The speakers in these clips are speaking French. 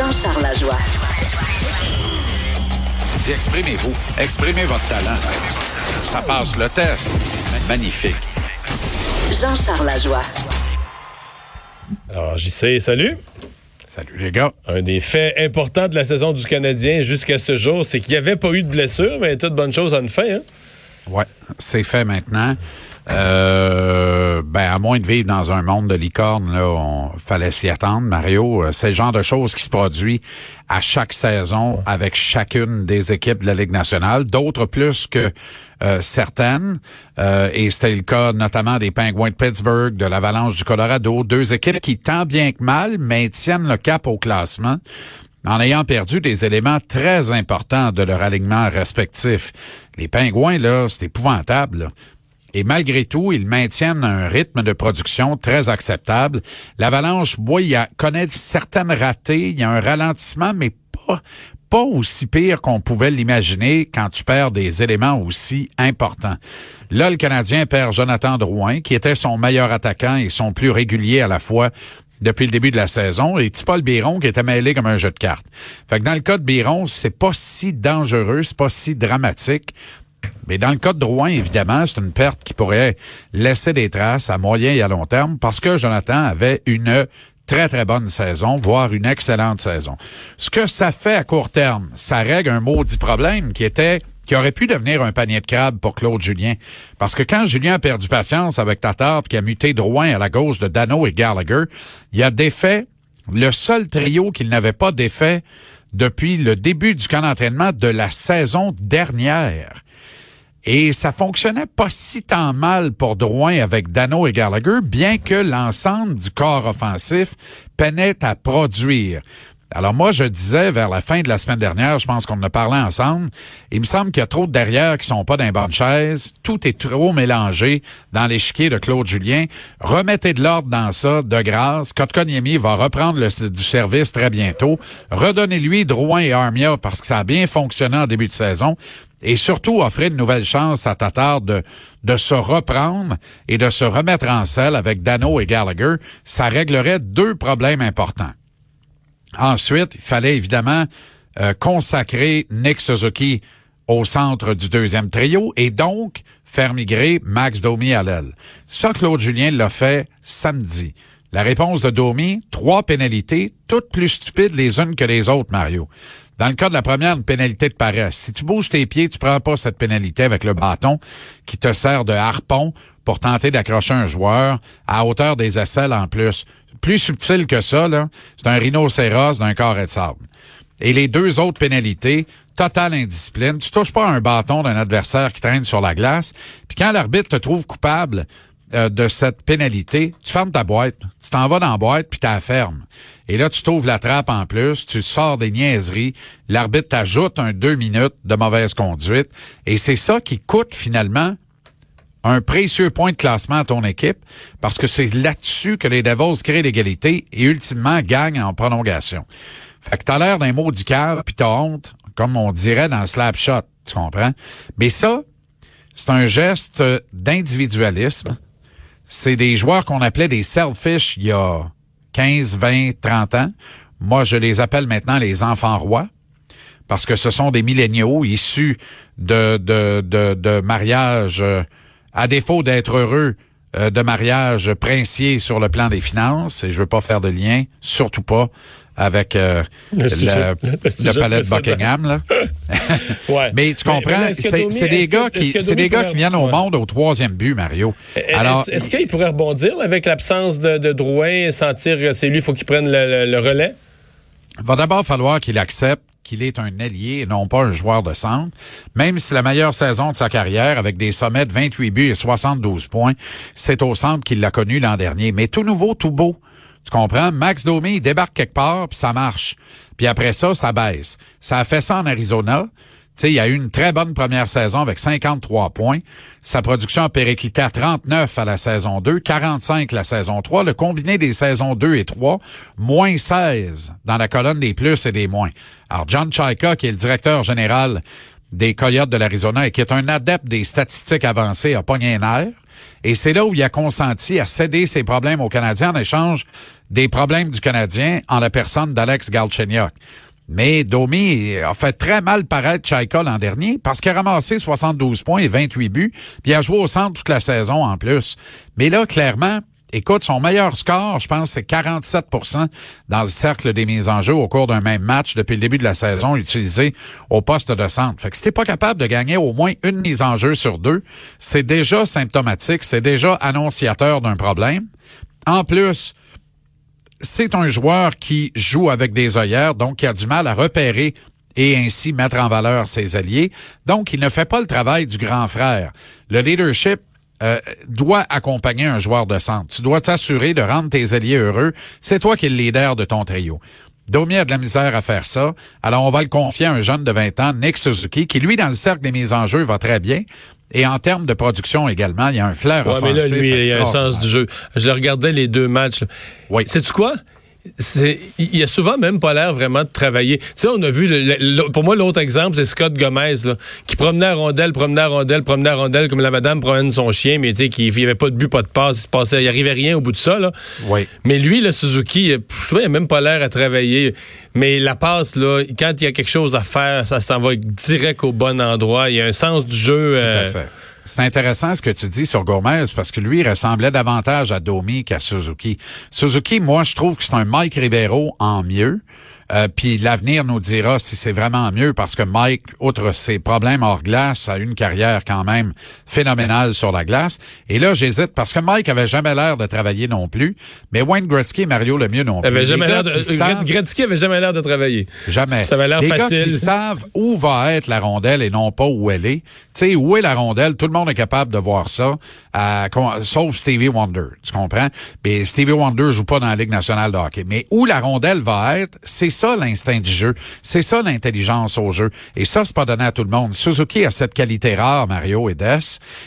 Jean-Charles Lajoie. Dis, exprimez-vous. Exprimez votre talent. Ça passe le test. Magnifique. Jean-Charles Lajoie. Alors, j'y sais, salut. Salut les gars. Un des faits importants de la saison du Canadien jusqu'à ce jour, c'est qu'il n'y avait pas eu de blessure, mais toute bonne chose en fait. Hein? Ouais, c'est fait maintenant. Euh, ben, à moins de vivre dans un monde de licorne, là, on fallait s'y attendre, Mario. Euh, C'est le genre de choses qui se produit à chaque saison avec chacune des équipes de la Ligue nationale, d'autres plus que euh, certaines. Euh, et c'était le cas notamment des Penguins de Pittsburgh, de l'Avalanche du Colorado, deux équipes qui, tant bien que mal, maintiennent le cap au classement en ayant perdu des éléments très importants de leur alignement respectif. Les Pingouins, là, c'est épouvantable. Et malgré tout, ils maintiennent un rythme de production très acceptable. L'Avalanche, oui, il connaît certaines ratées, il y a un ralentissement, mais pas, pas aussi pire qu'on pouvait l'imaginer quand tu perds des éléments aussi importants. Là, le Canadien perd Jonathan Drouin, qui était son meilleur attaquant et son plus régulier à la fois depuis le début de la saison, et Paul Biron qui était mêlé comme un jeu de cartes. Fait que dans le cas de Biron, c'est pas si dangereux, c'est pas si dramatique. Mais dans le cas de Drouin, évidemment, c'est une perte qui pourrait laisser des traces à moyen et à long terme parce que Jonathan avait une très, très bonne saison, voire une excellente saison. Ce que ça fait à court terme, ça règle un maudit problème qui était qui aurait pu devenir un panier de crabes pour Claude Julien. Parce que quand Julien a perdu patience avec Tatar qui a muté Drouin à la gauche de Dano et Gallagher, il a défait le seul trio qu'il n'avait pas défait depuis le début du camp d'entraînement de la saison dernière. Et ça fonctionnait pas si tant mal pour Drouin avec Dano et Gallagher, bien que l'ensemble du corps offensif peinait à produire. Alors moi, je disais vers la fin de la semaine dernière, je pense qu'on en a parlé ensemble, il me semble qu'il y a trop de derrière qui sont pas dans les bonnes chaises. Tout est trop mélangé dans l'échiquier de Claude Julien. Remettez de l'ordre dans ça, de grâce. Kotkaniemi va reprendre le, du service très bientôt. Redonnez-lui Drouin et Armia parce que ça a bien fonctionné en début de saison et surtout offrir une nouvelle chance à Tatar de, de se reprendre et de se remettre en selle avec Dano et Gallagher, ça réglerait deux problèmes importants. Ensuite, il fallait évidemment euh, consacrer Nick Suzuki au centre du deuxième trio et donc faire migrer Max Domi à l'aile. Ça, Claude Julien l'a fait samedi. La réponse de Domi, trois pénalités, toutes plus stupides les unes que les autres, Mario. Dans le cas de la première, une pénalité de paresse. Si tu bouges tes pieds, tu prends pas cette pénalité avec le bâton qui te sert de harpon pour tenter d'accrocher un joueur à hauteur des aisselles en plus. Plus subtil que ça, là, c'est un rhinocéros d'un carré de sable. Et les deux autres pénalités, totale indiscipline. Tu touches pas un bâton d'un adversaire qui traîne sur la glace. Puis quand l'arbitre te trouve coupable euh, de cette pénalité, tu fermes ta boîte. Tu t'en vas dans la boîte puis tu la fermes. Et là, tu t'ouvres la trappe en plus, tu sors des niaiseries, l'arbitre t'ajoute un deux minutes de mauvaise conduite. Et c'est ça qui coûte finalement un précieux point de classement à ton équipe parce que c'est là-dessus que les Devils créent l'égalité et ultimement gagnent en prolongation. Fait que t'as l'air d'un maudit cave puis t'as honte, comme on dirait dans Slap Shot, tu comprends? Mais ça, c'est un geste d'individualisme. C'est des joueurs qu'on appelait des selfish il y a 15, 20, 30 ans. Moi, je les appelle maintenant les enfants rois parce que ce sont des milléniaux issus de, de, de, de mariages, euh, à défaut d'être heureux, euh, de mariage princier sur le plan des finances, et je veux pas faire de lien, surtout pas avec euh, Le le, sujet- le le sujet palais de. Buckingham. Là. Ouais. Mais tu comprends, c'est des gars qui, c'est des gars qui viennent au ouais. monde au troisième but, Mario. Alors, Est-ce qu'il pourrait rebondir avec l'absence de, de Drouin et sentir que c'est lui, il faut qu'il prenne le, relais? va d'abord falloir qu'il accepte qu'il est un ailier et non pas un joueur de centre. Même si la meilleure saison de sa carrière, avec des sommets de 28 buts et 72 points, c'est au centre qu'il l'a connu l'an dernier. Mais tout nouveau, tout beau. Tu comprends? Max Domi, il débarque quelque part, puis ça marche. Puis après ça, ça baisse. Ça a fait ça en Arizona. Tu sais, il a eu une très bonne première saison avec 53 points. Sa production a périclité à 39 à la saison 2, 45 la saison 3. Le combiné des saisons 2 et 3, moins 16 dans la colonne des plus et des moins. Alors, John Chaika, qui est le directeur général des Coyotes de l'Arizona et qui est un adepte des statistiques avancées, a pogné un air. Et c'est là où il a consenti à céder ses problèmes aux Canadiens en échange des problèmes du Canadien en la personne d'Alex Galchenyuk. Mais Domi a fait très mal paraître Chaika l'an dernier parce qu'il a ramassé 72 points et 28 buts, puis il a joué au centre toute la saison en plus. Mais là, clairement, écoute, son meilleur score, je pense, c'est 47% dans le cercle des mises en jeu au cours d'un même match depuis le début de la saison utilisé au poste de centre. Fait que si t'es pas capable de gagner au moins une mise en jeu sur deux, c'est déjà symptomatique, c'est déjà annonciateur d'un problème. En plus, c'est un joueur qui joue avec des œillères, donc qui a du mal à repérer et ainsi mettre en valeur ses alliés. Donc, il ne fait pas le travail du grand frère. Le leadership euh, doit accompagner un joueur de centre. Tu dois t'assurer de rendre tes alliés heureux. C'est toi qui es le leader de ton trio. Domi a de la misère à faire ça. Alors, on va le confier à un jeune de 20 ans, Nick Suzuki, qui, lui, dans le cercle des mises en jeu, va très bien. Et en termes de production également, il y a un flair ouais, offensif mais là, lui, il y a un sens du jeu. Je regardais les deux matchs. Oui. Sais-tu quoi? Il a souvent même pas l'air vraiment de travailler. Tu sais, on a vu le, le, pour moi l'autre exemple c'est Scott Gomez là, qui promenait à rondelle, promenait à rondelle, promenait à rondelle comme la madame promène son chien, mais tu sais qu'il y avait pas de but, pas de passe, il se passait, il arrivait rien au bout de ça là. Oui. Mais lui le Suzuki, souvent il a même pas l'air à travailler. Mais la passe là, quand il y a quelque chose à faire, ça s'en va direct au bon endroit. Il y a un sens du jeu. Tout euh, à fait. C'est intéressant ce que tu dis sur Gomez parce que lui ressemblait davantage à Domi qu'à Suzuki. Suzuki, moi, je trouve que c'est un Mike Ribeiro en mieux. Euh, puis l'avenir nous dira si c'est vraiment mieux parce que Mike, outre ses problèmes hors glace, a une carrière quand même phénoménale sur la glace. Et là, j'hésite parce que Mike avait jamais l'air de travailler non plus, mais Wayne Gretzky et Mario Lemieux non plus. avait jamais l'air gars de, savent- Gretzky avait jamais l'air de travailler. Jamais. Ça avait l'air Les gars facile. qui savent où va être la rondelle et non pas où elle est. Tu sais, où est la rondelle? Tout le monde est capable de voir ça, sauf Stevie Wonder. Tu comprends? Mais Stevie Wonder joue pas dans la Ligue nationale de hockey. Mais où la rondelle va être, c'est ça l'instinct du jeu. C'est ça l'intelligence au jeu. Et ça, c'est pas donné à tout le monde. Suzuki a cette qualité rare, Mario et Des.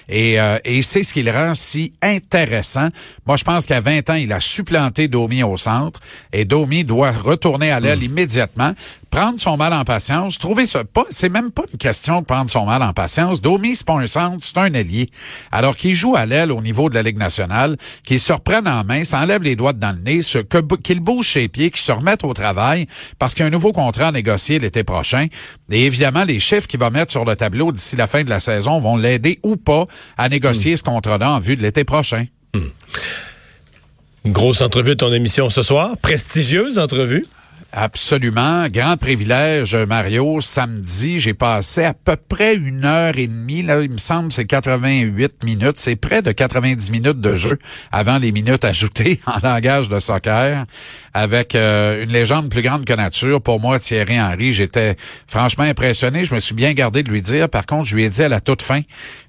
Et, euh, et c'est ce qui le rend si intéressant. Moi, je pense qu'à 20 ans, il a supplanté Domi au centre. Et Domi doit retourner à l'aile immédiatement prendre son mal en patience, trouver ça pas, c'est même pas une question de prendre son mal en patience. Domi, c'est pas un centre, c'est un allié. Alors qu'il joue à l'aile au niveau de la Ligue nationale, qu'il se reprenne en main, s'enlève les doigts dans le nez, ce- que- qu'il bouge ses pieds, qu'il se remette au travail, parce qu'il y a un nouveau contrat à négocier l'été prochain. Et évidemment, les chiffres qu'il va mettre sur le tableau d'ici la fin de la saison vont l'aider ou pas à négocier ce contrat-là en vue de l'été prochain. Une grosse entrevue de ton émission ce soir, prestigieuse entrevue. Absolument. Grand privilège, Mario. Samedi, j'ai passé à peu près une heure et demie. Là, il me semble c'est 88 minutes. C'est près de 90 minutes de jeu avant les minutes ajoutées en langage de soccer avec euh, une légende plus grande que nature. Pour moi, Thierry Henry, j'étais franchement impressionné. Je me suis bien gardé de lui dire. Par contre, je lui ai dit à la toute fin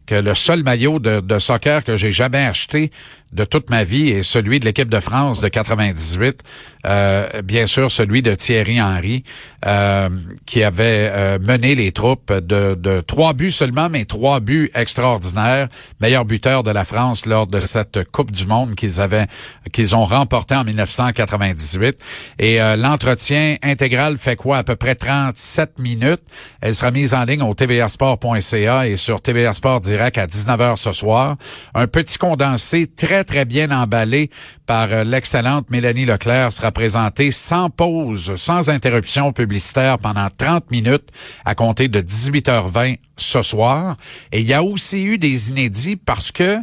que le seul maillot de, de soccer que j'ai jamais acheté de toute ma vie est celui de l'équipe de France de 98. Euh, bien sûr, celui de Thierry Henry, euh, qui avait euh, mené les troupes de, de trois buts seulement, mais trois buts extraordinaires. Meilleur buteur de la France lors de cette Coupe du Monde qu'ils avaient, qu'ils ont remporté en 1998. Et euh, l'entretien intégral fait quoi? À peu près 37 minutes. Elle sera mise en ligne au tvrsport.ca et sur TVA Sport À 19h ce soir. Un petit condensé très, très bien emballé par euh, l'excellente Mélanie Leclerc sera présenté sans pause, sans interruption publicitaire pendant 30 minutes à compter de 18h20 ce soir. Et il y a aussi eu des inédits parce que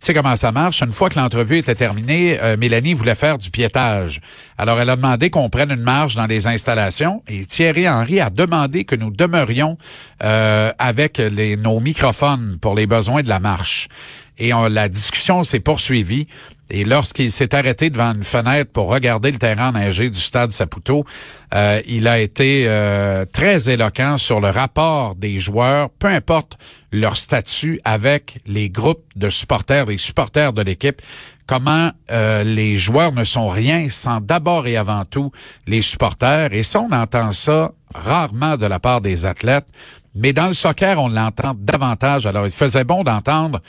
tu sais comment ça marche? Une fois que l'entrevue était terminée, euh, Mélanie voulait faire du piétage. Alors, elle a demandé qu'on prenne une marge dans les installations et Thierry Henry a demandé que nous demeurions euh, avec les, nos microphones pour les besoins de la marche. Et la discussion s'est poursuivie. Et lorsqu'il s'est arrêté devant une fenêtre pour regarder le terrain enneigé du stade Saputo, euh, il a été euh, très éloquent sur le rapport des joueurs, peu importe leur statut, avec les groupes de supporters, les supporters de l'équipe, comment euh, les joueurs ne sont rien sans d'abord et avant tout les supporters. Et ça, on entend ça rarement de la part des athlètes, mais dans le soccer, on l'entend davantage. Alors, il faisait bon d'entendre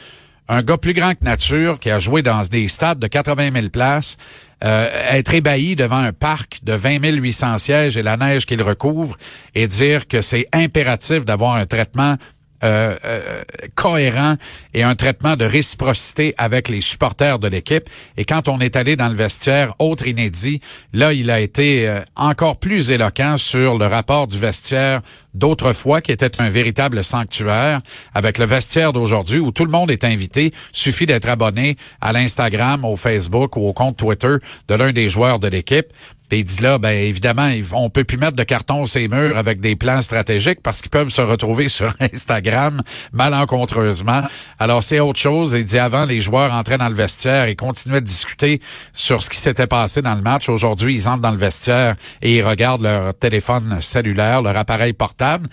un gars plus grand que nature qui a joué dans des stades de 80 000 places, euh, être ébahi devant un parc de 20 800 sièges et la neige qu'il recouvre et dire que c'est impératif d'avoir un traitement euh, euh, cohérent et un traitement de réciprocité avec les supporters de l'équipe. Et quand on est allé dans le vestiaire, autre inédit, là, il a été euh, encore plus éloquent sur le rapport du vestiaire d'autrefois, qui était un véritable sanctuaire, avec le vestiaire d'aujourd'hui, où tout le monde est invité. Suffit d'être abonné à l'Instagram, au Facebook ou au compte Twitter de l'un des joueurs de l'équipe. Il dit là, ben évidemment, on peut plus mettre de carton ces murs avec des plans stratégiques parce qu'ils peuvent se retrouver sur Instagram malencontreusement. Alors c'est autre chose. Il dit avant, les joueurs entraient dans le vestiaire et continuaient de discuter sur ce qui s'était passé dans le match. Aujourd'hui, ils entrent dans le vestiaire et ils regardent leur téléphone cellulaire, leur appareil portable.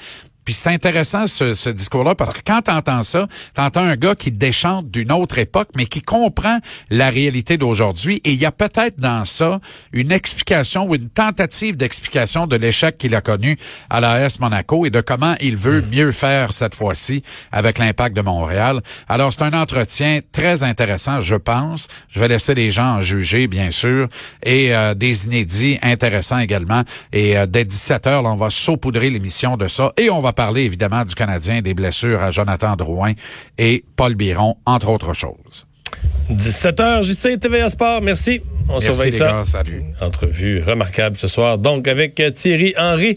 Puis c'est intéressant ce, ce discours-là parce que quand tu entends ça, tu entends un gars qui déchante d'une autre époque, mais qui comprend la réalité d'aujourd'hui. Et il y a peut-être dans ça une explication ou une tentative d'explication de l'échec qu'il a connu à l'AS Monaco et de comment il veut mieux faire cette fois-ci avec l'impact de Montréal. Alors c'est un entretien très intéressant, je pense. Je vais laisser les gens en juger, bien sûr, et euh, des inédits intéressants également. Et euh, dès 17 heures, là, on va saupoudrer l'émission de ça et on va parler évidemment du Canadien, des blessures à Jonathan Drouin et Paul Biron, entre autres choses. 17h, JC TVA Sport, merci. On Merci surveille les ça. gars, salut. Entrevue remarquable ce soir, donc avec Thierry Henry.